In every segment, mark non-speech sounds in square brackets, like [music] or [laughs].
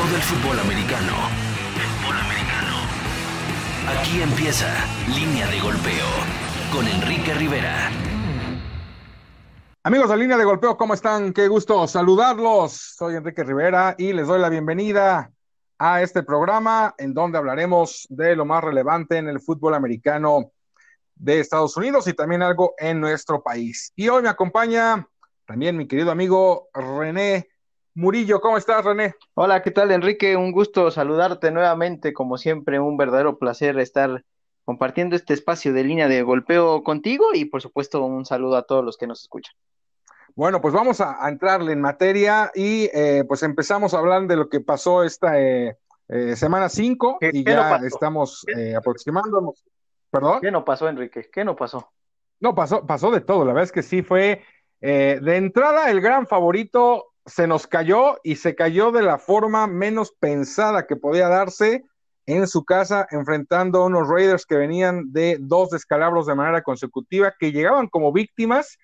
todo el fútbol americano. Aquí empieza Línea de Golpeo con Enrique Rivera. Amigos de Línea de Golpeo, ¿cómo están? Qué gusto saludarlos. Soy Enrique Rivera y les doy la bienvenida a este programa en donde hablaremos de lo más relevante en el fútbol americano de Estados Unidos y también algo en nuestro país. Y hoy me acompaña también mi querido amigo René Murillo. ¿Cómo estás, René? Hola, ¿qué tal, Enrique? Un gusto saludarte nuevamente. Como siempre, un verdadero placer estar compartiendo este espacio de línea de golpeo contigo y, por supuesto, un saludo a todos los que nos escuchan. Bueno, pues vamos a, entrarle en materia y eh, pues empezamos a hablar de lo que pasó esta eh, eh, semana 5 y ya estamos aproximándonos. ¿Perdón? ¿Qué no pasó, Enrique? ¿Qué no pasó? No, pasó, pasó de todo. La verdad es que sí fue de entrada el gran favorito se nos cayó y se cayó de la forma menos pensada que podía darse en su casa, enfrentando a unos Raiders que venían de dos descalabros de manera consecutiva, que llegaban como víctimas.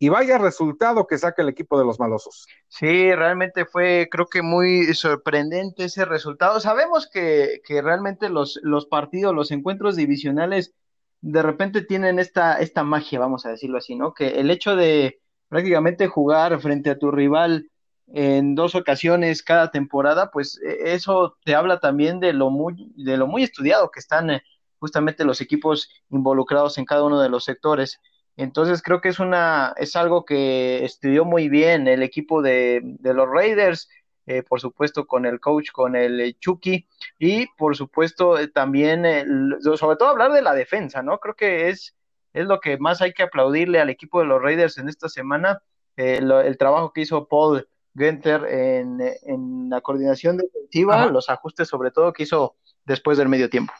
Y vaya resultado que saca el equipo de los malosos. Sí, realmente fue, creo que muy sorprendente ese resultado. Sabemos que, que realmente los, los partidos, los encuentros divisionales, de repente tienen esta, esta magia, vamos a decirlo así, ¿no? Que el hecho de prácticamente jugar frente a tu rival en dos ocasiones cada temporada, pues e, eso te habla también de lo muy, de lo muy estudiado que están eh, justamente los equipos involucrados en cada uno de los sectores. Entonces creo que es una, es algo que estudió muy bien el equipo de, de los Raiders, eh, por supuesto con el coach, con el Chucky, y por supuesto eh, también, sobre todo hablar de la defensa, ¿no? Creo que es, es lo que más hay que aplaudirle al equipo de los Raiders en esta semana, el trabajo que hizo Paul Genter en, la coordinación defensiva, los ajustes sobre todo que hizo después del medio tiempo.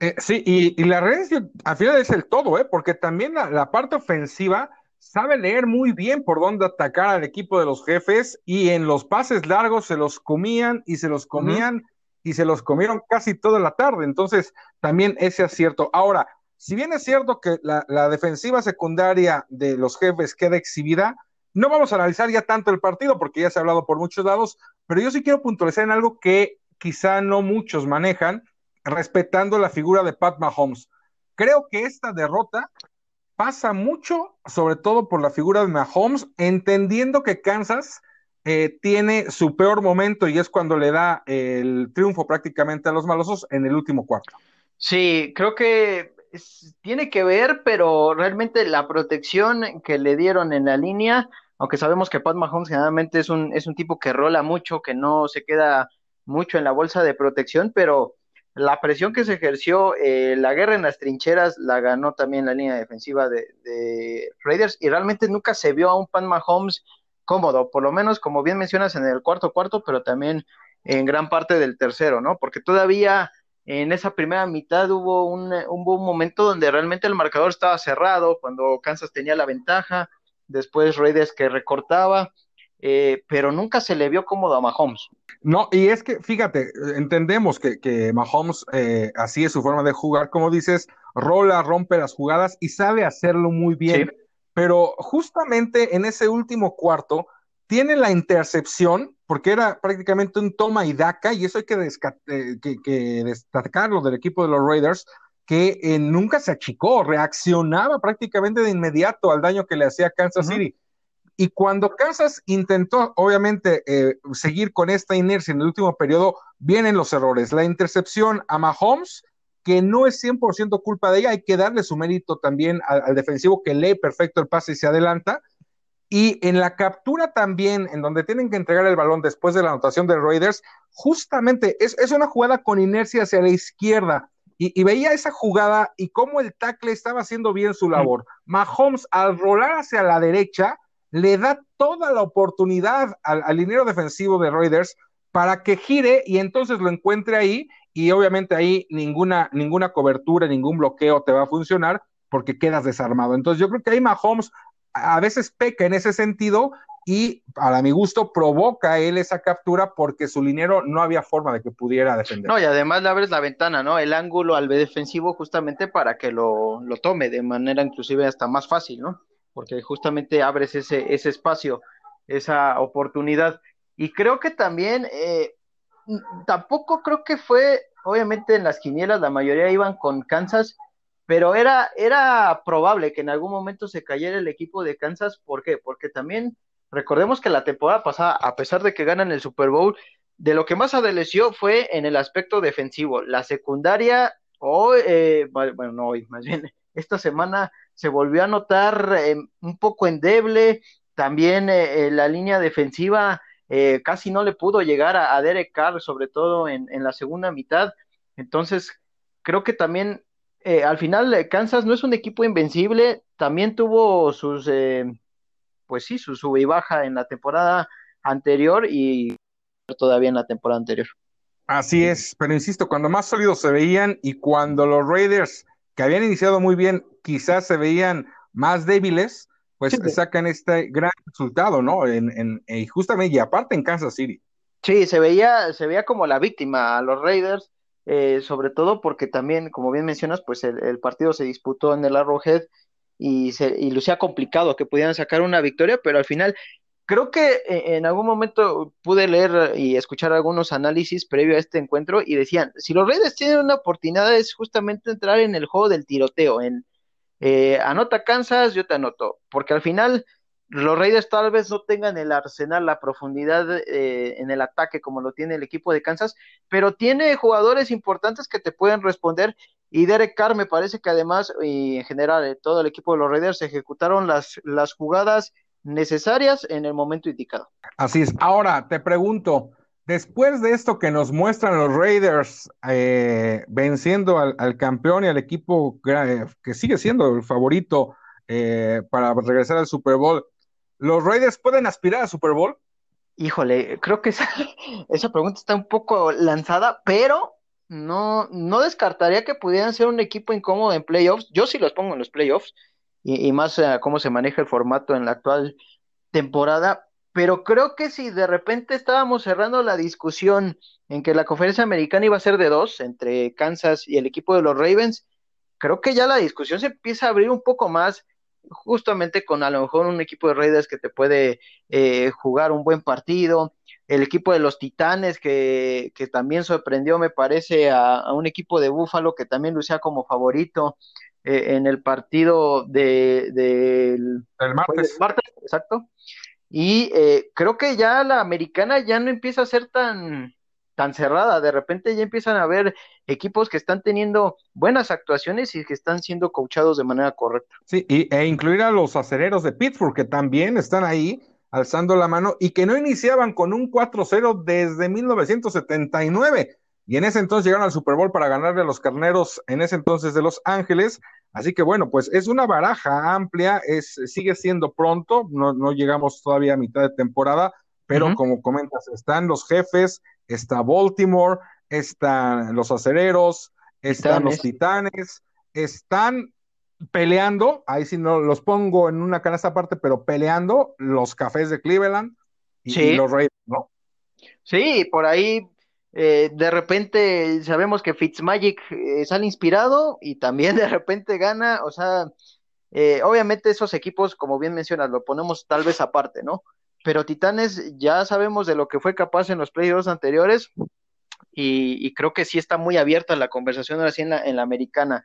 Eh, sí, y, la red al final es el todo, ¿eh? porque también la, parte ofensiva sabe leer muy bien por dónde atacar al equipo de los jefes y en los pases largos se los comían y se los comían y se los comieron casi toda la tarde. Entonces, también ese acierto. Ahora, si bien es cierto que la, la defensiva secundaria de los jefes queda exhibida, no vamos a analizar ya tanto el partido porque ya se ha hablado por muchos lados, pero yo sí quiero puntualizar en algo que quizá no muchos manejan, respetando la figura de Pat Mahomes. Creo que esta derrota pasa mucho, sobre todo por la figura de Mahomes, entendiendo que Kansas eh, tiene su peor momento y es cuando le da el triunfo prácticamente a los malosos en el último cuarto. Sí, creo que tiene que ver, pero realmente la protección que le dieron en la línea, aunque sabemos que Pat Mahomes generalmente es un, es un tipo que rola mucho, que no se queda mucho en la bolsa de protección, pero la presión que se ejerció, eh, la guerra en las trincheras, la ganó también la línea defensiva de, de, Raiders y realmente nunca se vio a un Pat Mahomes cómodo, por lo menos como bien mencionas en el cuarto cuarto, pero también en gran parte del tercero, ¿no? Porque todavía en esa primera mitad hubo un, un, momento donde realmente el marcador estaba cerrado, cuando Kansas tenía la ventaja, después Raiders que recortaba, eh, pero nunca se le vio cómodo a Mahomes. No, y es que, fíjate, entendemos que, que Mahomes eh, así es su forma de jugar, como dices, rola, rompe las jugadas y sabe hacerlo muy bien, pero justamente en ese último cuarto tiene la intercepción porque era prácticamente un toma y daca, y eso hay que, eh, que, destacarlo del equipo de los Raiders, que eh, nunca se achicó, reaccionaba prácticamente de inmediato al daño que le hacía Kansas City. Y cuando Kansas intentó, obviamente, eh, seguir con esta inercia en el último periodo, vienen los errores. La intercepción a Mahomes, que no es 100% culpa de ella, hay que darle su mérito también al defensivo que lee perfecto el pase y se adelanta y en la captura también, en donde tienen que entregar el balón después de la anotación de Raiders, justamente es, una jugada con inercia hacia la izquierda. Y, veía esa jugada y cómo el tackle estaba haciendo bien su labor. Mahomes, al rolar hacia la derecha, le da toda la oportunidad al, al defensivo de Raiders para que gire y entonces lo encuentre ahí. Y obviamente ahí ninguna, ninguna cobertura, ningún bloqueo te va a funcionar porque quedas desarmado. Entonces yo creo que ahí Mahomes a veces peca en ese sentido y para mi gusto provoca él esa captura porque su linero no había forma de que pudiera defender. No, y además le abres la ventana, ¿no? El ángulo al defensivo justamente para que lo, lo tome de manera inclusive hasta más fácil, ¿no? Porque justamente abres ese, ese espacio, esa oportunidad. Y creo que también, eh, tampoco creo que fue, obviamente en las quinielas la mayoría iban con Kansas, pero era, era probable que en algún momento se cayera el equipo de Kansas. ¿Por qué? Porque también recordemos que la temporada pasada, a pesar de que ganan el Super Bowl, de lo que más adelanció fue en el aspecto defensivo. La secundaria, hoy, eh, bueno, no hoy, más bien, [laughs] esta semana se volvió a notar eh, un poco endeble. También eh, la línea defensiva casi no le pudo llegar a, Derek Carr, sobre todo en, en, la segunda mitad. Entonces, creo que también al final Kansas no es un equipo invencible, también tuvo sus, pues sí, su sube y baja en la temporada anterior y todavía en la temporada anterior. Así es, pero insisto, cuando más sólidos se veían y cuando los Raiders, que habían iniciado muy bien, quizás se veían más débiles, pues sacan este gran resultado, ¿no? En, en, en, justamente, y aparte en Kansas City. Sí, se veía, se veía como la víctima a los Raiders, eh, sobre todo porque también, como bien mencionas, pues el, partido se disputó en el Arrowhead y, se, y lucía complicado que pudieran sacar una victoria, pero al final Creo que eh, en algún momento pude leer y escuchar algunos análisis previo a este encuentro y decían, si los Raiders tienen una oportunidad es justamente entrar en el juego del tiroteo, en eh, anota Kansas, yo te anoto, porque al final los Raiders tal vez no tengan el arsenal, la profundidad eh, en el ataque como lo tiene el equipo de Kansas, pero tiene jugadores importantes que te pueden responder y Derek Carr me parece que además y en general todo el equipo de los Raiders ejecutaron las, las jugadas necesarias en el momento indicado. Así es. Ahora te pregunto, después de esto que nos muestran los Raiders eh, venciendo al, campeón y al equipo que sigue siendo el favorito eh, para regresar al Super Bowl, ¿los Raiders pueden aspirar al Super Bowl? Híjole, creo que esa, [laughs] esa pregunta está un poco lanzada, pero no, no descartaría que pudieran ser un equipo incómodo en playoffs. Yo sí los pongo en los playoffs y, más uh, cómo se maneja el formato en la actual temporada. Pero creo que si de repente estábamos cerrando la discusión en que la conferencia americana iba a ser de dos, entre Kansas y el equipo de los Ravens, creo que ya la discusión se empieza a abrir un poco más, justamente con a lo mejor un equipo de Raiders que te puede eh, jugar un buen partido, el equipo de los Titanes que, que también sorprendió, me parece, a, a, un equipo de Búfalo que también lucía como favorito. Eh, en el partido de, del martes. martes. Exacto. Y eh, creo que ya la americana ya no empieza a ser tan, tan cerrada. De repente ya empiezan a haber equipos que están teniendo buenas actuaciones y que están siendo coachados de manera correcta. Sí, y, e incluir a los acereros de Pittsburgh, que también están ahí alzando la mano y que no iniciaban con un 4-0 desde 1979 y en ese entonces llegaron al Super Bowl para ganarle a los carneros en ese entonces de Los Ángeles. Así que bueno, pues es una baraja amplia, es, sigue siendo pronto, no, no llegamos todavía a mitad de temporada, pero como comentas, están los jefes, está Baltimore, están los acereros, están los titanes, están peleando, ahí sí no los pongo en una canasta aparte, pero peleando los cafés de Cleveland y, los Raiders, ¿no? Sí, por ahí eh, de repente sabemos que Fitzmagic eh, sale inspirado y también [laughs] de repente gana, o sea, eh, obviamente esos equipos, como bien mencionas, lo ponemos tal vez aparte, ¿no? Pero Titanes ya sabemos de lo que fue capaz en los playoffs anteriores y, creo que sí está muy abierta la conversación ahora sí en la, en la americana,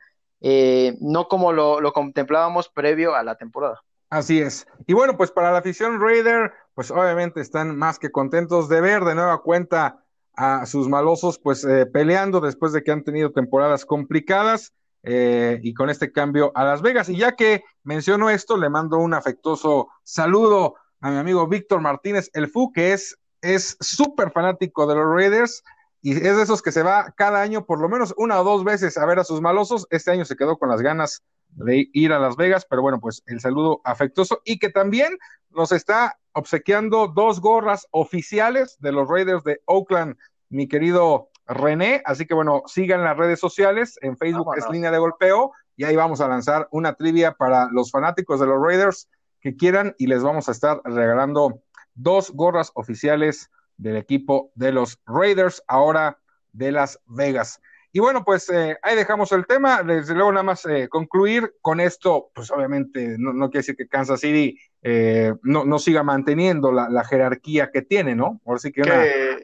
no como lo, lo contemplábamos previo a la temporada. Así es. Y bueno, pues para la afición Raider, pues obviamente están más que contentos de ver de nueva cuenta a sus malosos pues eh, peleando después de que han tenido temporadas complicadas eh, y con este cambio a Las Vegas. Y ya que menciono esto, le mando un afectuoso saludo a mi amigo Víctor Martínez, el FU, que es es súper fanático de los Raiders y es de esos que se va cada año por lo menos una o dos veces a ver a sus malosos. Este año se quedó con las ganas de ir a Las Vegas, pero bueno, pues el saludo afectuoso y que también nos está obsequiando dos gorras oficiales de los Raiders de Oakland, mi querido René. Así que bueno, sigan las redes sociales, en Facebook es línea de golpeo y ahí vamos a lanzar una trivia para los fanáticos de los Raiders que quieran y les vamos a estar regalando dos gorras oficiales del equipo de los Raiders, ahora de Las Vegas. Y bueno, pues eh, ahí dejamos el tema. Desde luego, nada más eh, concluir con esto, pues obviamente no, quiere decir que Kansas City eh, no, no, siga manteniendo la, jerarquía que tiene, ¿no? Ahora sí que,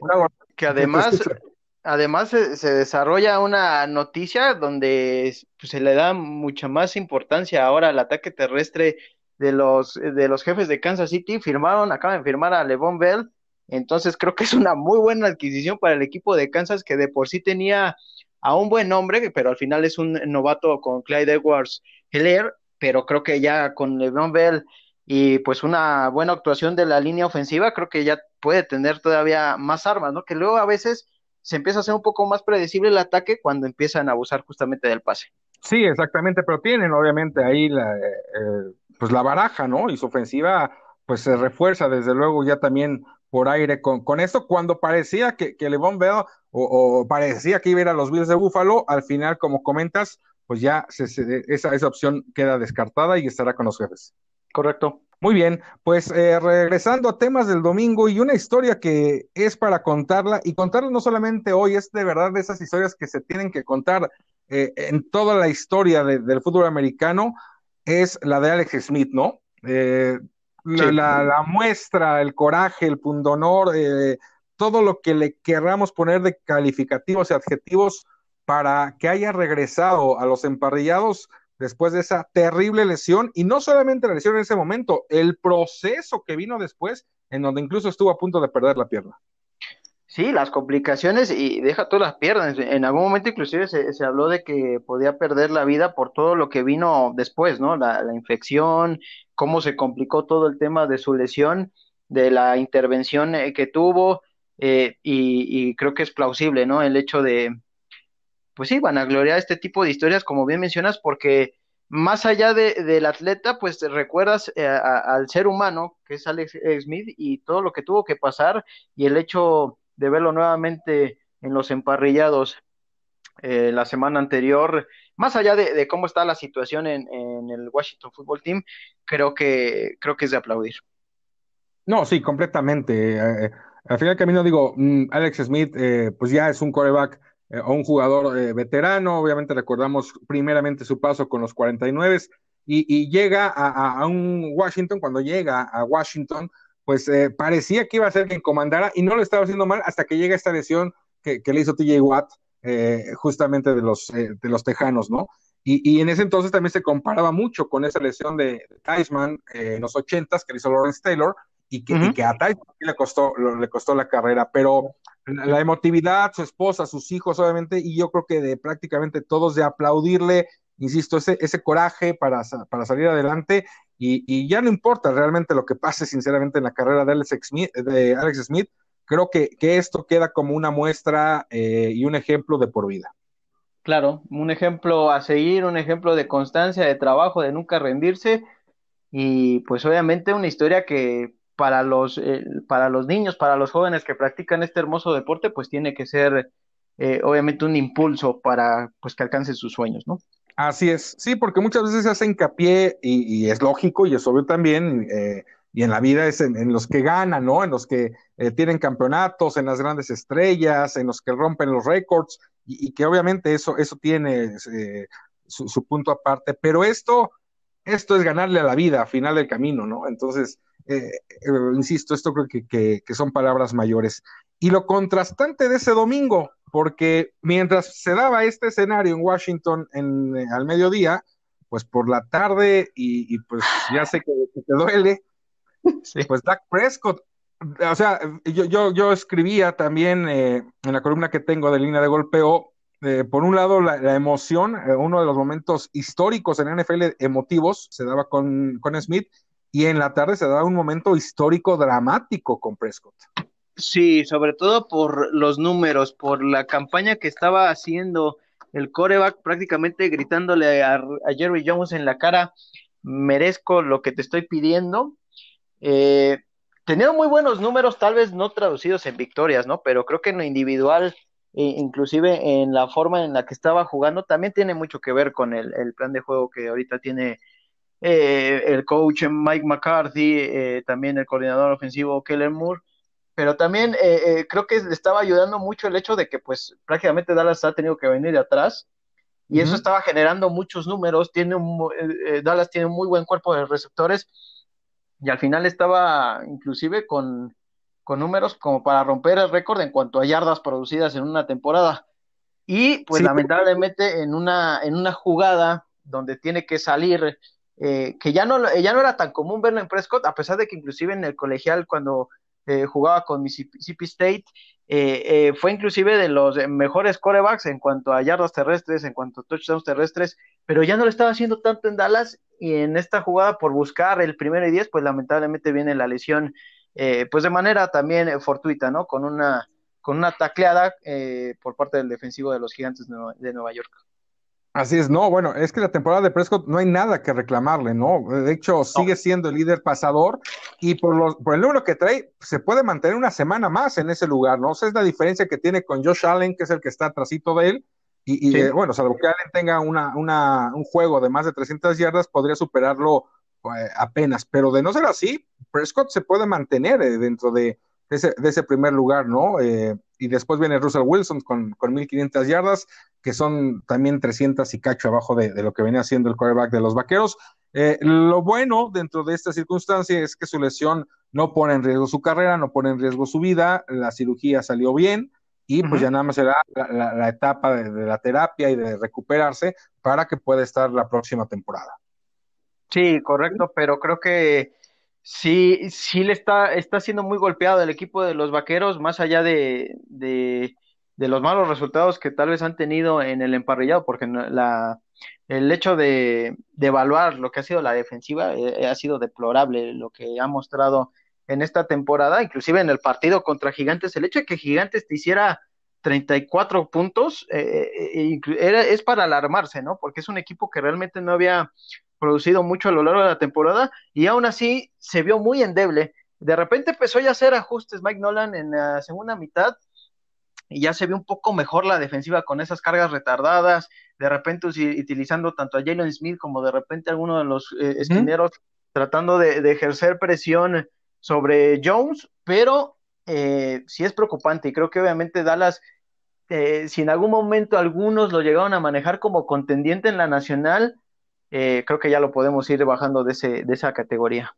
una, Que además, además se, desarrolla una noticia donde pues, se le da mucha más importancia ahora al ataque terrestre de los, de los jefes de Kansas City. Firmaron, acaban de firmar a Levon Bell. Entonces creo que es una muy buena adquisición para el equipo de Kansas que de por sí tenía a un buen nombre, pero al final es un novato con Clyde Edwards Heller, pero creo que ya con Levon Bell y pues una buena actuación de la línea ofensiva, creo que ya puede tener todavía más armas, ¿no? Que luego a veces se empieza a hacer un poco más predecible el ataque cuando empiezan a abusar justamente del pase. Sí, exactamente, pero tienen obviamente ahí la, eh, eh, pues la baraja, ¿no? Y su ofensiva pues se refuerza desde luego ya también por aire con, con esto, cuando parecía que, que Levon Bell o, parecía que iba a ir a los Bills de Búfalo, al final, como comentas, pues ya esa, esa opción queda descartada y estará con los jefes. Correcto. Muy bien, pues eh, regresando a temas del domingo y una historia que es para contarla y contarla no solamente hoy, es de verdad de esas historias que se tienen que contar eh, en toda la historia del fútbol americano, es la de Alex Smith, ¿no? Eh, la, la, muestra, el coraje, el pundonor, todo lo que le querramos poner de calificativos y adjetivos para que haya regresado a los emparrillados después de esa terrible lesión y no solamente la lesión en ese momento, el proceso que vino después en donde incluso estuvo a punto de perder la pierna. Sí, las complicaciones y deja todas las piernas. En algún momento inclusive se, habló de que podía perder la vida por todo lo que vino después, ¿no? La, la infección, cómo se complicó todo el tema de su lesión, de la intervención eh, que tuvo, eh, y, creo que es plausible, ¿no? El hecho de, pues sí, van a gloriar este tipo de historias, como bien mencionas, porque más allá de, del atleta, pues recuerdas eh, al ser humano, que es Alex Smith, y todo lo que tuvo que pasar, y el hecho de verlo nuevamente en los emparrillados eh, la semana anterior, más allá de, cómo está la situación en, el Washington Football Team, creo que, creo que es de aplaudir. No, sí, completamente. Al final del camino digo, mm, Alex Smith, eh, pues ya es un coreback eh, o un jugador eh, veterano, obviamente recordamos primeramente su paso con los 49 y, y llega a, un Washington, cuando llega a Washington, pues parecía que iba a ser quien comandara y no lo estaba haciendo mal hasta que llega esta lesión que, le hizo TJ Watt, justamente de los, de los Tejanos, ¿no? Y, en ese entonces también se comparaba mucho con esa lesión de, Tyson en los 80 que le hizo Lawrence Taylor, y que, a Tyson le costó, le costó la carrera, pero la emotividad, su esposa, sus hijos, obviamente, y yo creo que de prácticamente todos de aplaudirle, insisto, ese, ese coraje para, para salir adelante, y, ya no importa realmente lo que pase, sinceramente, en la carrera de Alex Smith, Alex Smith creo que, que esto queda como una muestra eh, y un ejemplo de por vida. Claro, un ejemplo a seguir, un ejemplo de constancia, de trabajo, de nunca rendirse, y pues obviamente una historia que para los, eh, para los niños, para los jóvenes que practican este hermoso deporte, pues tiene que ser eh, obviamente un impulso para pues que alcancen sus sueños, ¿no? Así es, sí, porque muchas veces se hace hincapié y, es lógico y es obvio también, eh, y en la vida es en, los que ganan, ¿no? En los que tienen campeonatos, en las grandes estrellas, en los que rompen los récords, y, que obviamente eso, eso tiene su, su, punto aparte, pero esto, esto es ganarle a la vida a final del camino, ¿no? Entonces, eh, eh, insisto, esto creo que, son palabras mayores. Y lo contrastante de ese domingo, porque mientras se daba este escenario en Washington en, eh, al mediodía, pues por la tarde, y, pues ya sé que, te duele, pues Dak Prescott, o sea, yo, yo, yo escribía también en la columna que tengo de línea de golpeo, por un lado, la, emoción, uno de los momentos históricos en NFL emotivos se daba con, con Smith, y en la tarde se da un momento histórico dramático con Prescott. Sí, sobre todo por los números, por la campaña que estaba haciendo el coreback prácticamente gritándole a, Jerry Jones en la cara, merezco lo que te estoy pidiendo. Eh, tenía muy buenos números, tal vez no traducidos en victorias, ¿no? Pero creo que en lo individual, e inclusive en la forma en la que estaba jugando, también tiene mucho que ver con el, el plan de juego que ahorita tiene eh, el coach Mike McCarthy, eh, también el coordinador ofensivo Kellen Moore, pero también eh, creo que le estaba ayudando mucho el hecho de que pues prácticamente Dallas ha tenido que venir de atrás y eso estaba generando muchos números, tiene un, Dallas tiene un muy buen cuerpo de receptores y al final estaba inclusive con, con números como para romper el récord en cuanto a yardas producidas en una temporada. Y pues lamentablemente en una, en una jugada donde tiene que salir, eh, que ya no, ya no era tan común verlo en Prescott, a pesar de que inclusive en el colegial cuando eh, jugaba con Mississippi State, eh, fue inclusive de los mejores corebacks en cuanto a yardas terrestres, en cuanto a touchdowns terrestres, pero ya no lo estaba haciendo tanto en Dallas y en esta jugada por buscar el primero y diez, pues lamentablemente viene la lesión, pues de manera también fortuita, ¿no? Con una con una tacleada eh, por parte del defensivo de los Gigantes de Nueva, York. Así es, no, bueno, es que la temporada de Prescott no hay nada que reclamarle, ¿no? De hecho, sigue siendo el líder pasador y por, los, por el número que trae, se puede mantener una semana más en ese lugar, ¿no? O sea, es la diferencia que tiene con Josh Allen, que es el que está atrásito de él, y, eh, bueno, salvo que Allen tenga una, una, un juego de más de 300 yardas, podría superarlo eh, apenas, pero de no ser así, Prescott se puede mantener dentro de, de ese, primer lugar, ¿no? Y después viene Russell Wilson con, con 1500 yardas, que son también 300 y cacho abajo de, lo que venía haciendo el quarterback de los vaqueros. Eh, lo bueno dentro de esta circunstancia es que su lesión no pone en riesgo su carrera, no pone en riesgo su vida, la cirugía salió bien y pues ya nada más será la, etapa de, la terapia y de recuperarse para que pueda estar la próxima temporada. Sí, correcto, pero creo que sí, sí le está, está siendo muy golpeado el equipo de los vaqueros, más allá de, de, los malos resultados que tal vez han tenido en el emparrillado, porque la, el hecho de, de evaluar lo que ha sido la defensiva eh, ha sido deplorable lo que ha mostrado en esta temporada, inclusive en el partido contra Gigantes, el hecho de que Gigantes te hiciera 34 puntos eh, eh, era, es para alarmarse, ¿no? Porque es un equipo que realmente no había producido mucho a lo largo de la temporada y aún así se vio muy endeble. De repente empezó ya a hacer ajustes Mike Nolan en la segunda mitad y ya se vio un poco mejor la defensiva con esas cargas retardadas, de repente utilizando tanto a Jalen Smith como de repente alguno de los eh, esquineros tratando de, ejercer presión sobre Jones, pero eh, sí es preocupante y creo que obviamente Dallas, eh, si en algún momento algunos lo llegaron a manejar como contendiente en la nacional, eh, creo que ya lo podemos ir bajando de, ese, de esa categoría.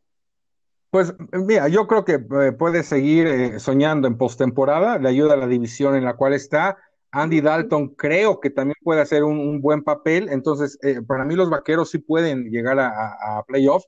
Pues mira, yo creo que eh, puede seguir eh, soñando en postemporada, le ayuda a la división en la cual está. Andy Dalton creo que también puede hacer un, buen papel, entonces para mí los vaqueros sí pueden llegar a, a, playoffs.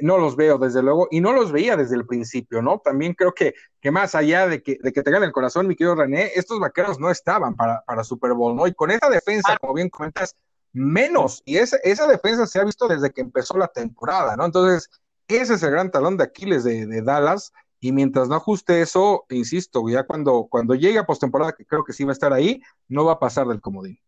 no los veo desde luego y no los veía desde el principio, ¿no? También creo que, que más allá de que, de que te gane el corazón, mi querido René, estos vaqueros no estaban para, para Super Bowl, ¿no? Y con esa defensa, como bien comentas, menos. Y esa, esa defensa se ha visto desde que empezó la temporada, ¿no? Entonces, ese es el gran talón de Aquiles de, Dallas. Y mientras no ajuste eso, insisto, ya cuando, cuando llegue a postemporada, que creo que sí va a estar ahí, no va a pasar del comodín.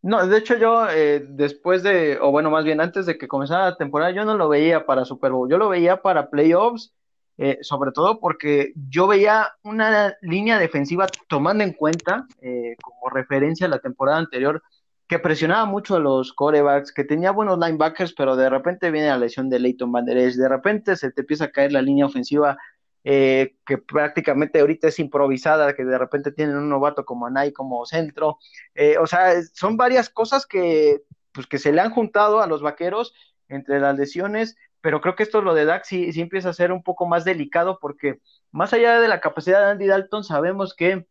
No, de hecho yo eh, después de, o bueno, más bien antes de que comenzara la temporada, yo no lo veía para Super Bowl, yo lo veía para playoffs, eh, sobre todo porque yo veía una línea defensiva tomando en cuenta eh, como referencia a la temporada anterior que presionaba mucho a los corebacks, que tenía buenos linebackers, pero de repente viene la lesión de Leighton Van de repente se te empieza a caer la línea ofensiva eh, que prácticamente ahorita es improvisada, que de repente tienen un novato como Anay como centro, eh, o sea, son varias cosas que, pues, que se le han juntado a los vaqueros entre las lesiones, pero creo que esto lo de Dax sí, sí empieza a ser un poco más delicado porque más allá de la capacidad de Andy Dalton, sabemos que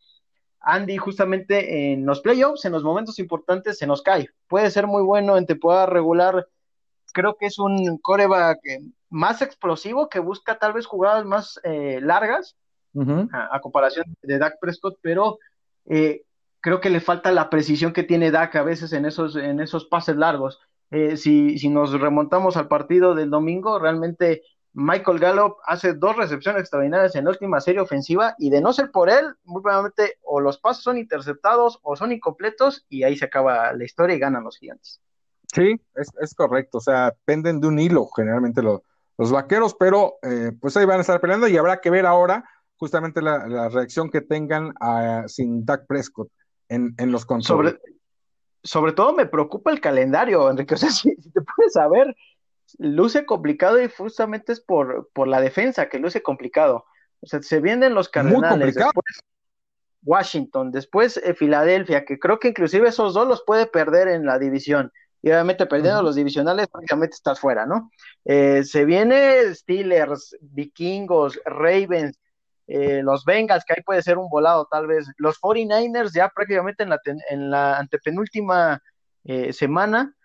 Andy justamente en los playoffs, en los momentos importantes, se nos cae. Puede ser muy bueno en temporada regular. Creo que es un coreback eh, más explosivo que busca tal vez jugadas más eh, largas a, comparación de Dak Prescott, pero eh, creo que le falta la precisión que tiene Dak a veces en esos, en esos pases largos. si, si nos remontamos al partido del domingo, realmente Michael Gallup hace dos recepciones extraordinarias en la última serie ofensiva y de no ser por él, muy probablemente o los pasos son interceptados o son incompletos y ahí se acaba la historia y ganan los gigantes. Sí, es, correcto, o sea, penden de un hilo generalmente los vaqueros, pero eh, pues ahí van a estar peleando y habrá que ver ahora justamente la, reacción que tengan a, sin Dak Prescott en, los controles. Sobre, sobre todo me preocupa el calendario, Enrique, o sea, [laughs] si, si te puedes saber luce complicado y justamente es por, por la defensa que luce complicado. O sea, se vienen los Cardenales, después Washington, después eh, Filadelfia, que creo que inclusive esos dos los puede perder en la división. Y obviamente perdiendo los divisionales, prácticamente estás fuera, ¿no? Eh, se viene Steelers, Vikingos, Ravens. eh, los Bengals, que ahí puede ser un volado tal vez, los 49ers ya prácticamente en la, en la antepenúltima semana,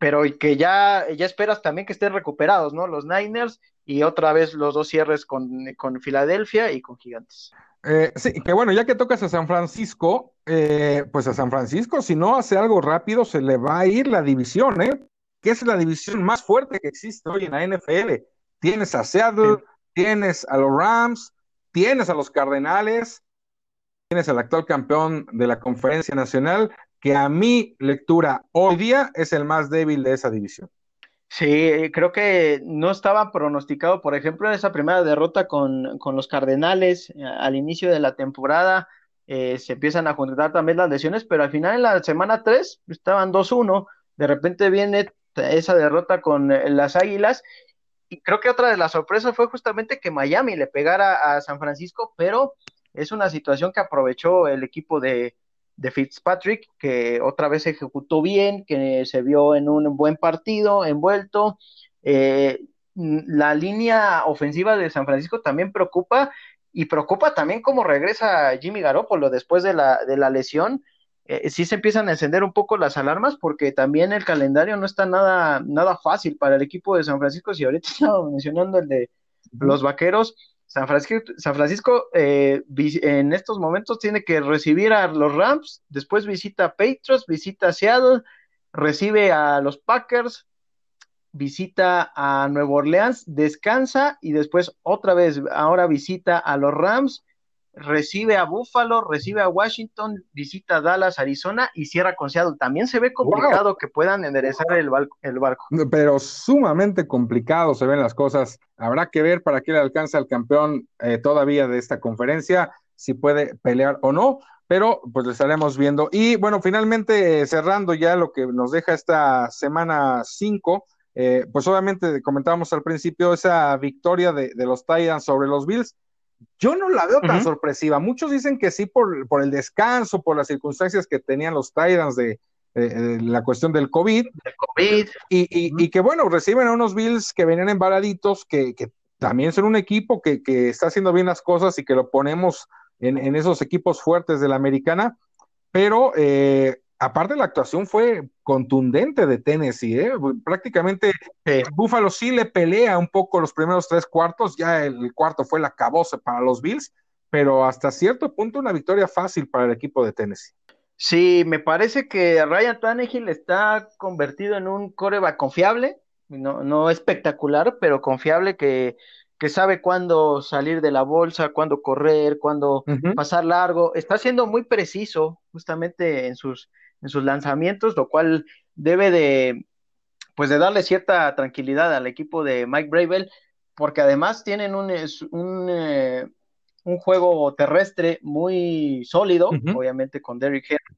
pero que ya, ya esperas también que estén recuperados, ¿no? Los Niners y otra vez los dos cierres con, con Filadelfia y con Gigantes. Eh, sí, que bueno, ya que tocas a San Francisco, eh, pues a San Francisco, si no hace algo rápido, se le va a ir la división, ¿eh? Que es la división más fuerte que existe hoy en la NFL. Tienes a Seattle, tienes a los Rams, tienes a los Cardenales, tienes al actual campeón de la Conferencia Nacional, que a mi lectura hoy día es el más débil de esa división. Sí, creo que no estaba pronosticado, por ejemplo, en esa primera derrota con, con los Cardenales eh, al inicio de la temporada. Eh, se empiezan a juntar también las lesiones, pero al final en la semana 3 estaban 2-1. De repente viene esa derrota con eh, las Águilas. Y creo que otra de las sorpresas fue justamente que Miami le pegara a San Francisco, pero es una situación que aprovechó el equipo de, de Fitzpatrick, que otra vez ejecutó bien, que se vio en un buen partido, envuelto. Eh, la línea ofensiva de San Francisco también preocupa y preocupa también cómo regresa Jimmy Garoppolo después de la, de la lesión. Eh, sí se empiezan a encender un poco las alarmas porque también el calendario no está nada, nada fácil para el equipo de San Francisco. Si ahorita [laughs] estaba mencionando el de los vaqueros, San Francisco, San Francisco eh, en estos momentos tiene que recibir a los Rams, después visita a Patriots, visita a Seattle, recibe a los Packers, visita a Nueva Orleans, descansa y después otra vez, ahora visita a los Rams recibe a Buffalo, recibe a Washington, visita a Dallas, Arizona y cierra con Seattle. También se ve complicado que puedan enderezar el, el, barco. Pero sumamente complicado se ven las cosas. Habrá que ver para qué le alcanza el campeón eh, todavía de esta conferencia, si puede pelear o no. Pero pues lo estaremos viendo. Y bueno, finalmente cerrando ya lo que nos deja esta semana 5, eh, pues obviamente comentábamos al principio esa victoria de, de los Titans sobre los Bills yo no la veo tan sorpresiva. Muchos dicen que sí por, por, el descanso, por las circunstancias que tenían los Titans de, la cuestión del COVID. COVID. Y, y, que bueno, reciben a unos Bills que venían embaraditos, que, que también son un equipo que, que, está haciendo bien las cosas y que lo ponemos en, en esos equipos fuertes de la americana. Pero eh, aparte la actuación fue contundente de Tennessee, ¿eh? prácticamente Buffalo sí le pelea un poco los primeros tres cuartos, ya el cuarto fue la cabose para los Bills, pero hasta cierto punto una victoria fácil para el equipo de Tennessee. Sí, me parece que Ryan Tannehill está convertido en un coreback confiable, no, no espectacular, pero confiable que, que sabe cuándo salir de la bolsa, cuándo correr, cuándo pasar largo. Está siendo muy preciso justamente en sus, en sus lanzamientos, lo cual debe de, pues de darle cierta tranquilidad al equipo de Mike Bravel, porque además tienen un, un, eh, un juego terrestre muy sólido, obviamente con Derrick Henry,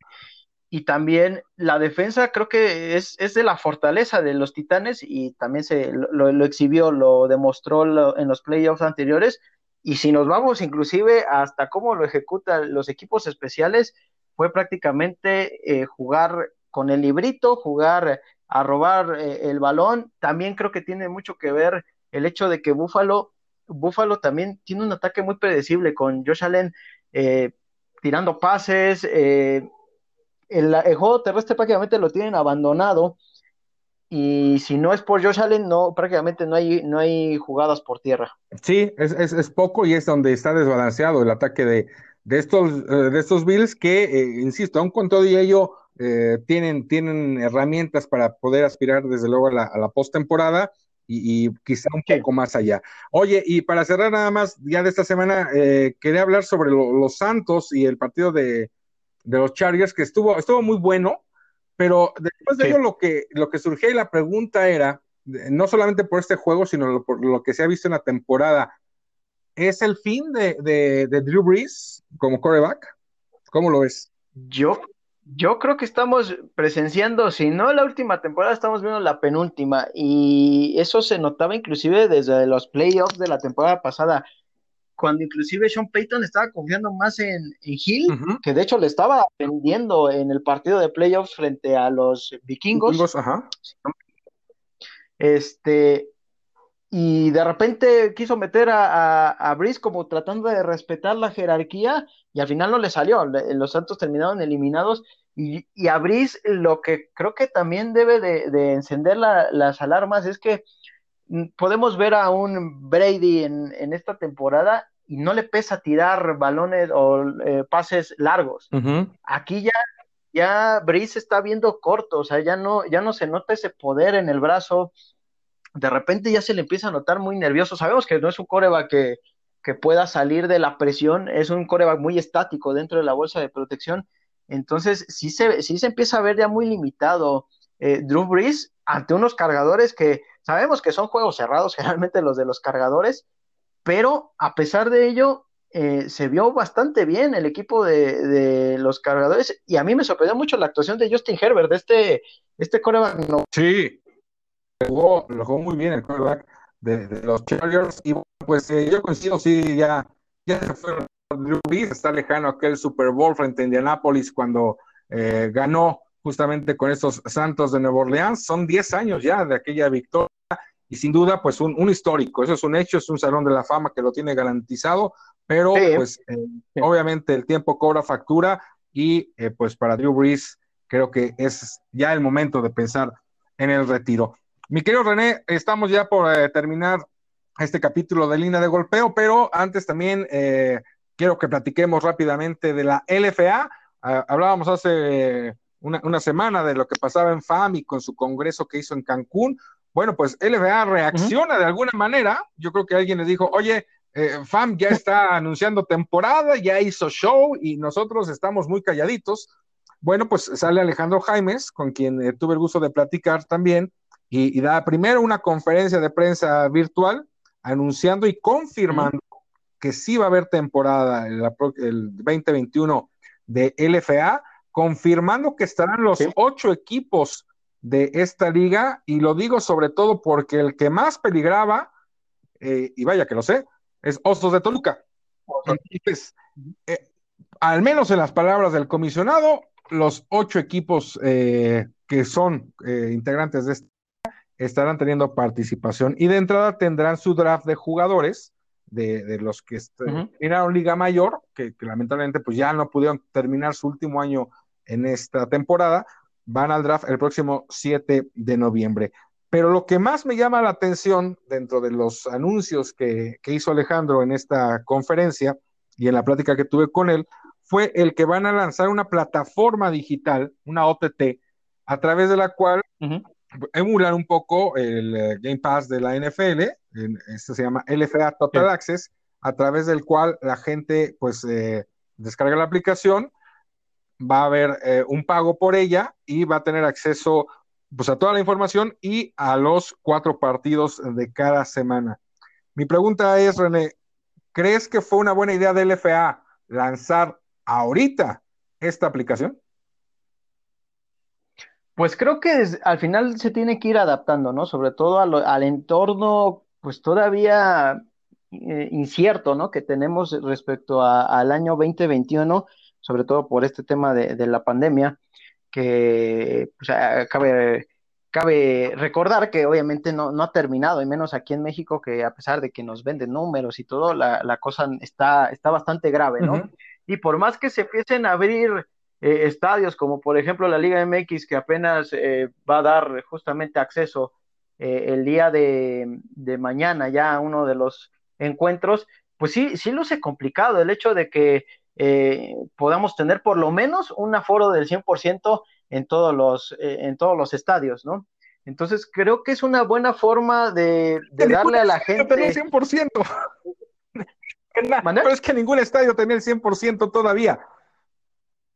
y también la defensa creo que es, es, de la fortaleza de los Titanes y también se lo, exhibió, lo demostró en los playoffs anteriores. Y si nos vamos inclusive hasta cómo lo ejecutan los equipos especiales, fue prácticamente eh, jugar con el librito, jugar a robar eh, el balón. También creo que tiene mucho que ver el hecho de que Buffalo, Buffalo también tiene un ataque muy predecible con Josh Allen eh, tirando pases. el, juego terrestre prácticamente lo tienen abandonado. Y si no es por Josh Allen, no, prácticamente no hay, no hay jugadas por tierra. Sí, es, es poco y es donde está desbalanceado el ataque de, de estos, eh, de estos Bills que, eh, insisto, aún con todo y ello, eh, tienen, tienen herramientas para poder aspirar desde luego a la, a la postemporada y, y, quizá un poco más allá. Oye, y para cerrar nada más, ya de esta semana, quería hablar sobre los Santos y el partido de, de, los Chargers, que estuvo, estuvo muy bueno, pero después de ello lo que, lo que surgía y la pregunta era, no solamente por este juego, sino por lo que se ha visto en la temporada, ¿Es el fin de, de, Drew Brees como coreback? ¿Cómo lo ves? Yo, yo creo que estamos presenciando, si no la última temporada, estamos viendo la penúltima. Y eso se notaba inclusive desde los playoffs de la temporada pasada, cuando inclusive Sean Payton estaba confiando más en, Hill, que de hecho le estaba vendiendo en el partido de playoffs frente a los vikingos. vikingos ajá. Este, y de repente quiso meter a, a, Brice como tratando de respetar la jerarquía y al final no le salió. Los Santos terminaron eliminados y, y a Brice lo que creo que también debe de, encender las alarmas es que mm, podemos ver a un Brady en, en, esta temporada y no le pesa tirar balones o eh, pases largos. Aquí ya ya Brice está viendo corto, o sea, ya no, ya no se nota ese poder en el brazo, de repente ya se le empieza a notar muy nervioso. Sabemos que no es un coreback que, que pueda salir de la presión, es un coreback muy estático dentro de la bolsa de protección. Entonces, sí se, sí se empieza a ver ya muy limitado eh, Drew Brees ante unos cargadores que sabemos que son juegos cerrados, [laughs] generalmente los de los cargadores, pero a pesar de ello, eh, se vio bastante bien el equipo de, de, los cargadores y a mí me sorprendió mucho la actuación de Justin Herbert, de este, este coreback. No. Sí, jugó, lo jugó muy bien el quarterback de, los Chargers. Y pues eh, yo coincido, sí, ya, ya se fue Drew Brees, está lejano aquel Super Bowl frente a Indianapolis cuando eh, ganó justamente con estos Santos de Nueva Orleans. Son 10 años ya de aquella victoria y sin duda, pues un, un, histórico. Eso es un hecho, es un salón de la fama que lo tiene garantizado, pero pues eh, obviamente el tiempo cobra factura y pues para Drew Brees creo que es ya el momento de pensar en el retiro. Mi querido René, estamos ya por eh, terminar este capítulo de línea de golpeo, pero antes también eh, quiero que platiquemos rápidamente de la LFA. Ah, hablábamos hace una, semana de lo que pasaba en FAM y con su congreso que hizo en Cancún. Bueno, pues LFA reacciona de alguna manera. Yo creo que alguien le dijo, oye, eh, FAM ya está [laughs] anunciando temporada, ya hizo show y nosotros estamos muy calladitos. Bueno, pues sale Alejandro Jaimes, con quien tuve el gusto de platicar también, y, da primero una conferencia de prensa virtual anunciando y confirmando que sí va a haber temporada el, el 2021 de LFA, confirmando que estarán los ocho equipos de esta liga, y lo digo sobre todo porque el que más peligraba, eh, y vaya que lo sé, es Osos de Toluca. Entonces, eh, al menos en las palabras del comisionado, los ocho equipos eh, que son integrantes de este estarán teniendo participación y de entrada tendrán su draft de jugadores de, los que terminaron Liga Mayor, que, lamentablemente pues ya no pudieron terminar su último año en esta temporada, van al draft el próximo 7 de noviembre. Pero lo que más me llama la atención dentro de los anuncios que, que hizo Alejandro en esta conferencia y en la plática que tuve con él, fue el que van a lanzar una plataforma digital, una OTT, a través de la cual emular un poco el eh, Game Pass de la NFL, esto se llama LFA Total Access, a través del cual la gente pues eh, descarga la aplicación, va a haber eh, un pago por ella y va a tener acceso pues a toda la información y a los cuatro partidos de cada semana. Mi pregunta es, René, ¿crees que fue una buena idea de LFA lanzar ahorita esta aplicación? Pues creo que al final se tiene que ir adaptando, ¿no? Sobre todo al entorno, pues todavía eh, incierto, ¿no? Que tenemos respecto al año 2021, sobre todo por este tema de, la pandemia, que pues, cabe, cabe recordar que obviamente no, no, ha terminado, y menos aquí en México, que a pesar de que nos venden números y todo, la, la cosa está, está bastante grave, ¿no? Y por más que se empiecen a abrir eh, estadios como por ejemplo la Liga MX que apenas eh, va a dar justamente acceso eh, el día de, mañana ya a uno de los encuentros, pues sí, sí luce complicado el hecho de que podamos tener por lo menos un aforo del 100% en todos los, en todos los estadios, ¿no? Entonces creo que es una buena forma de, darle a la gente... el [laughs] 100%. Pero es que ningún estadio tenía el 100% todavía.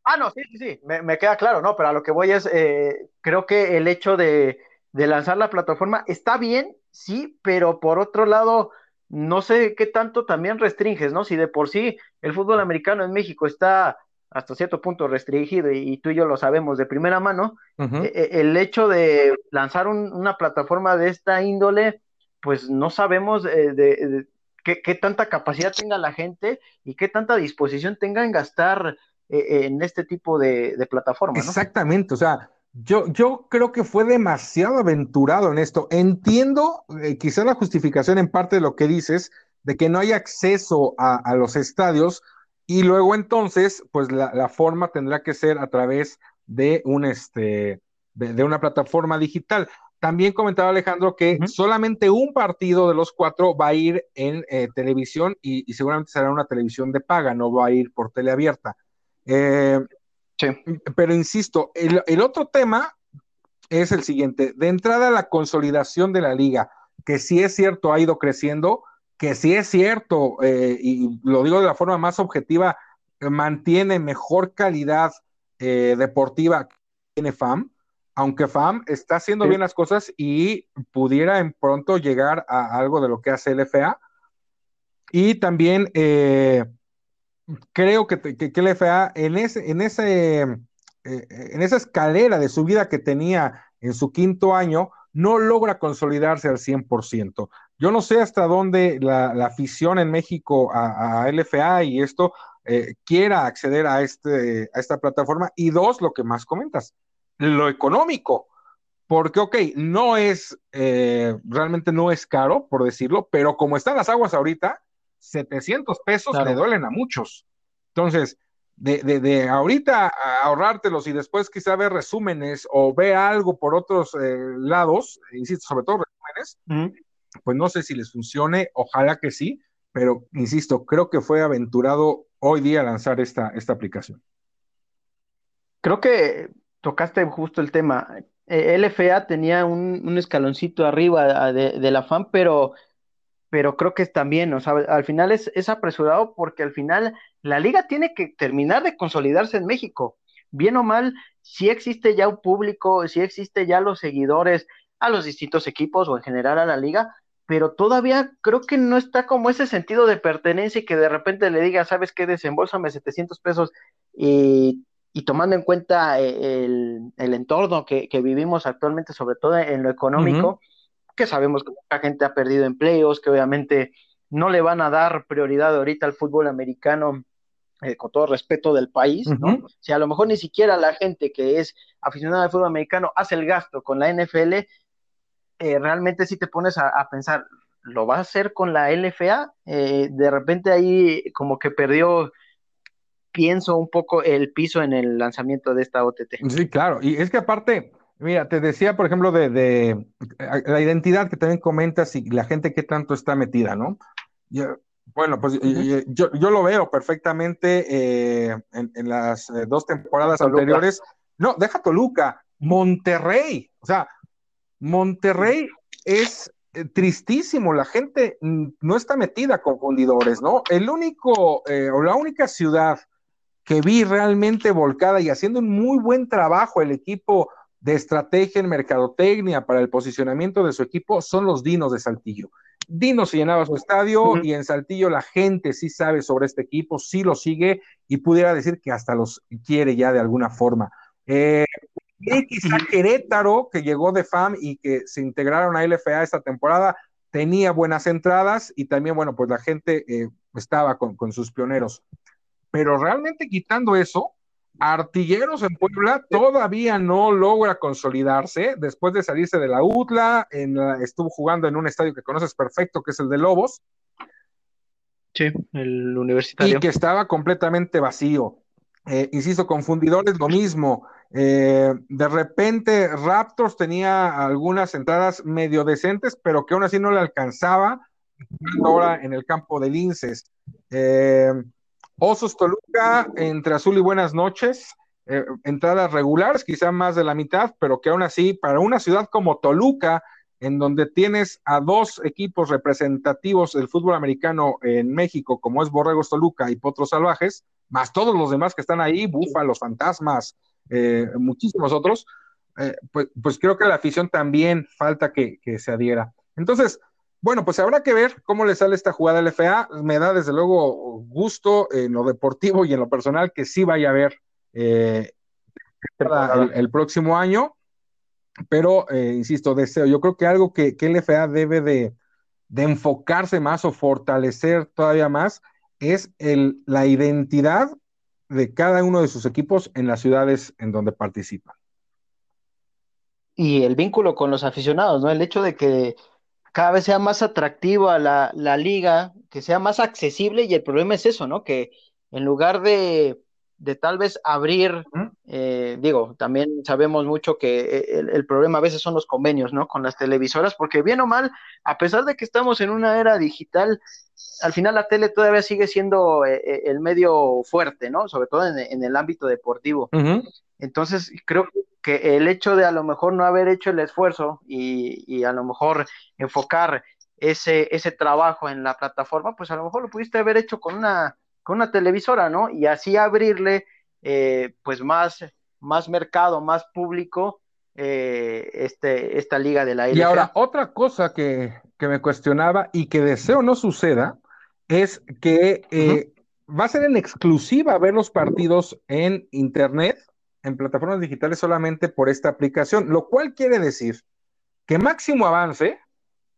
Ah, no, sí, sí, sí, me, queda claro, ¿no? Pero a lo que voy es, eh, creo que el hecho de, lanzar la plataforma está bien, sí, pero por otro lado, no sé qué tanto también restringes, ¿no? Si de por sí el fútbol americano en México está hasta cierto punto restringido y, tú y yo lo sabemos de primera mano, e, e, el hecho de lanzar una plataforma de esta índole, pues no sabemos eh, de, qué, qué, tanta capacidad tenga la gente y qué tanta disposición tenga en gastar en este tipo de, plataformas. Exactamente, o sea, Yo, yo creo que fue demasiado aventurado en esto. Entiendo eh, quizá la justificación en parte de lo que dices, de que no hay acceso a, los estadios y luego entonces, pues la, forma tendrá que ser a través de, un, este, de, una plataforma digital. También comentaba Alejandro que solamente un partido de los cuatro va a ir en eh, televisión y, seguramente será una televisión de paga, no va a ir por teleabierta. Eh, sí. Pero insisto, el, el otro tema es el siguiente. De entrada, la consolidación de la liga, que sí es cierto, ha ido creciendo, que sí es cierto, eh, y lo digo de la forma más objetiva, mantiene mejor calidad eh, deportiva que tiene FAM, aunque FAM está haciendo bien las cosas y pudiera en pronto llegar a algo de lo que hace LFA. Y también eh, creo que, que, que, LFA en, ese, en, ese, en esa escalera de subida que tenía en su quinto año, no logra consolidarse al 100%. Yo no sé hasta dónde la, afición en México a, LFA y esto eh, quiera acceder a, este, a esta plataforma. Y dos, lo que más comentas, lo económico. Porque, ok, no es, eh, realmente no es caro, por decirlo, pero como están las aguas ahorita, 700 pesos le duelen a muchos. Entonces, de, de, ahorita ahorrártelos y después quizá ver resúmenes o ve algo por otros eh, lados, insisto, sobre todo resúmenes, pues no sé si les funcione, ojalá que sí, pero insisto, creo que fue aventurado hoy día lanzar esta, esta aplicación. Creo que tocaste justo el tema. Eh, LFA tenía un, escaloncito arriba de, la FAM, pero, pero creo que también, o sea, al final es, es apresurado porque al final la liga tiene que terminar de consolidarse en México. Bien o mal, si existe ya un público, si existe ya los seguidores a los distintos equipos o en general a la liga, pero todavía creo que no está como ese sentido de pertenencia y que de repente le diga, ¿sabes qué? Desembolsame 700 pesos y, tomando en cuenta eh, el, entorno que, vivimos actualmente, sobre todo en lo económico, que sabemos que mucha gente ha perdido empleos, que obviamente no le van a dar prioridad ahorita al fútbol americano. Eh, con todo respeto del país, ¿no? Si a lo mejor ni siquiera la gente que es aficionada al fútbol americano hace el gasto con la NFL, eh, realmente si te pones a, pensar, ¿lo va a hacer con la LFA? Eh, de repente ahí como que perdió, pienso un poco el piso en el lanzamiento de esta OTT. Sí, claro, y es que aparte, mira, te decía, por ejemplo, de, la identidad que también comentas y la gente que tanto está metida, ¿no? bueno, pues yo, lo veo perfectamente eh, en, las dos temporadas anteriores. No, deja Toluca, Monterrey. O sea, Monterrey es eh, tristísimo, la gente no está metida con fundidores, ¿no? El único eh, o la única ciudad que vi realmente volcada y haciendo un muy buen trabajo el equipo de estrategia en mercadotecnia para el posicionamiento de su equipo son los Dinos de Saltillo. Dinos se llenaba su estadio y en Saltillo la gente sí sabe sobre este equipo, sí lo sigue y pudiera decir que hasta los quiere ya de alguna forma. Eh, y quizá Querétaro, que llegó de FAM y que se integraron a LFA esta temporada, tenía buenas entradas y también, bueno, pues la gente eh, estaba con, sus pioneros. Pero realmente quitando eso, Artilleros en Puebla todavía no logra consolidarse después de salirse de la UTLA, en estuvo jugando en un estadio que conoces perfecto, que es el de Lobos. Sí, el universitario. Y que estaba completamente vacío. Eh, insisto, confundidores lo mismo. Eh, de repente Raptors tenía algunas entradas medio decentes, pero que aún así no le alcanzaba ahora en el campo de Linces. Eh, Osos Toluca entre Azul y Buenas noches, entradas regulares, quizá más de la mitad, pero que aún así para una ciudad como Toluca, en donde tienes a dos equipos representativos del fútbol americano en México, como es Borregos Toluca y Potros Salvajes, más todos los demás que están ahí, Búfalos, Fantasmas, eh, muchísimos otros, eh, pues, pues, creo que la afición también falta que, se adhiera. Entonces, bueno, pues habrá que ver cómo le sale esta jugada al FA. Me da desde luego gusto en lo deportivo y en lo personal que sí vaya a haber eh, el, próximo año, pero insisto, deseo, yo creo que algo que, el FA debe de, de enfocarse más o fortalecer todavía más es el, la identidad de cada uno de sus equipos en las ciudades en donde participan. y el vínculo con los aficionados, ¿no? El hecho de que cada vez sea más atractiva la, la liga, que sea más accesible y el problema es eso, ¿no? Que en lugar de, de tal vez abrir, eh, digo, también sabemos mucho que eh, el, el, problema a veces son los convenios, ¿no? Con las televisoras, porque bien o mal, a pesar de que estamos en una era digital, al final la tele todavía sigue siendo eh, el medio fuerte, ¿no? Sobre todo en, en el ámbito deportivo. Entonces, creo que el hecho de a lo mejor no haber hecho el esfuerzo y, y, a lo mejor enfocar ese, ese trabajo en la plataforma, pues a lo mejor lo pudiste haber hecho con una, con una televisora, ¿no? Y así abrirle eh, pues más, más mercado, más público eh, este, esta liga de la LFA. Y ahora, otra cosa que, que, me cuestionaba y que deseo no suceda es que eh, va a ser en exclusiva ver los partidos en internet, en plataformas digitales solamente por esta aplicación, lo cual quiere decir que máximo avance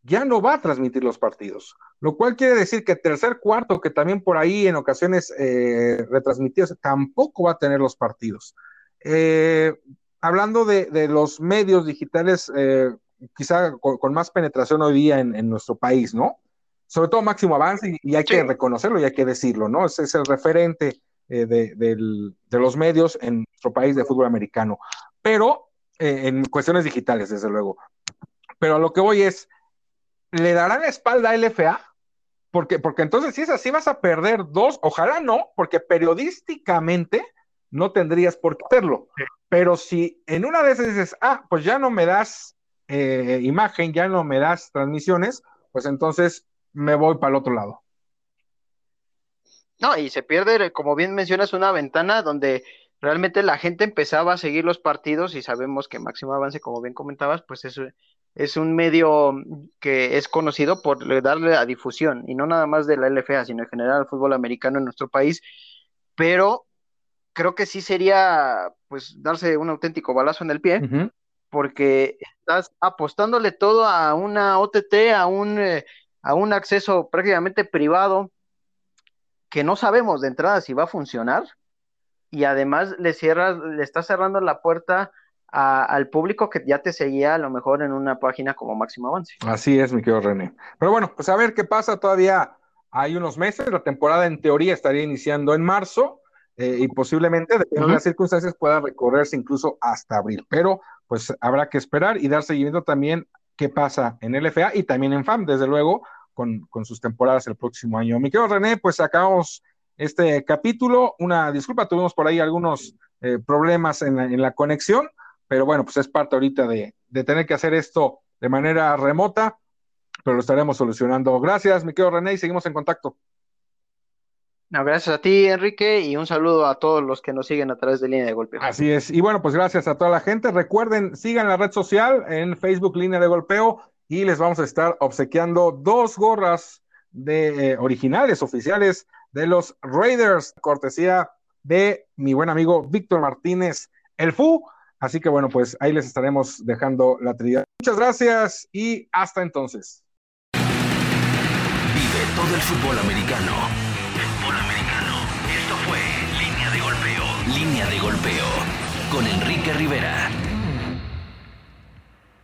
ya no va a transmitir los partidos, lo cual quiere decir que tercer cuarto, que también por ahí en ocasiones eh, retransmitidos, tampoco va a tener los partidos. Eh, hablando de, de, los medios digitales, eh, quizá con, con, más penetración hoy día en, en, nuestro país, ¿no? Sobre todo máximo avance y, y hay sí. que reconocerlo y hay que decirlo, ¿no? Ese es el referente eh, de, los medios en nuestro país de fútbol americano, pero eh, en cuestiones digitales, desde luego. Pero a lo que voy es, ¿le darán la espalda a LFA? Porque, porque entonces si es así vas a perder dos, ojalá no, porque periodísticamente no tendrías por qué hacerlo. Pero si en una de esas dices, ah, pues ya no me das eh, imagen, ya no me das transmisiones, pues entonces me voy para el otro lado. No, y se pierde, como bien mencionas, una ventana donde realmente la gente empezaba a seguir los partidos y sabemos que Máximo Avance, como bien comentabas, pues es, es un medio que es conocido por darle a difusión, y no nada más de la LFA, sino en general al fútbol americano en nuestro país, pero creo que sí sería pues darse un auténtico balazo en el pie, uh -huh. porque estás apostándole todo a una OTT, a un, eh, a un acceso prácticamente privado, que no sabemos de entrada si va a funcionar, y además le cierras, le estás cerrando la puerta a, al público que ya te seguía a lo mejor en una página como Máximo Avance. Así es, mi querido René. Pero bueno, pues a ver qué pasa, todavía hay unos meses, la temporada en teoría estaría iniciando en marzo, eh, y posiblemente, dependiendo uh -huh. de las circunstancias, pueda recorrerse incluso hasta abril. Pero pues habrá que esperar y dar seguimiento también qué pasa en LFA y también en FAM, desde luego, con, con sus temporadas el próximo año. Mi querido René, pues acabamos este capítulo. Una disculpa, tuvimos por ahí algunos eh, problemas en la, en la, conexión, pero bueno, pues es parte ahorita de, de tener que hacer esto de manera remota, pero lo estaremos solucionando. Gracias, mi querido René, y seguimos en contacto. No, gracias a ti, Enrique, y un saludo a todos los que nos siguen a través de Línea de Golpeo. Así es, y bueno, pues gracias a toda la gente. Recuerden, sigan la red social en Facebook Línea de Golpeo y les vamos a estar obsequiando dos gorras de eh, originales, oficiales de los Raiders, cortesía de mi buen amigo Víctor Martínez, el FU. Así que bueno, pues ahí les estaremos dejando la trinidad. Muchas gracias y hasta entonces. Vive todo el fútbol americano Línea de golpeo con Enrique Rivera.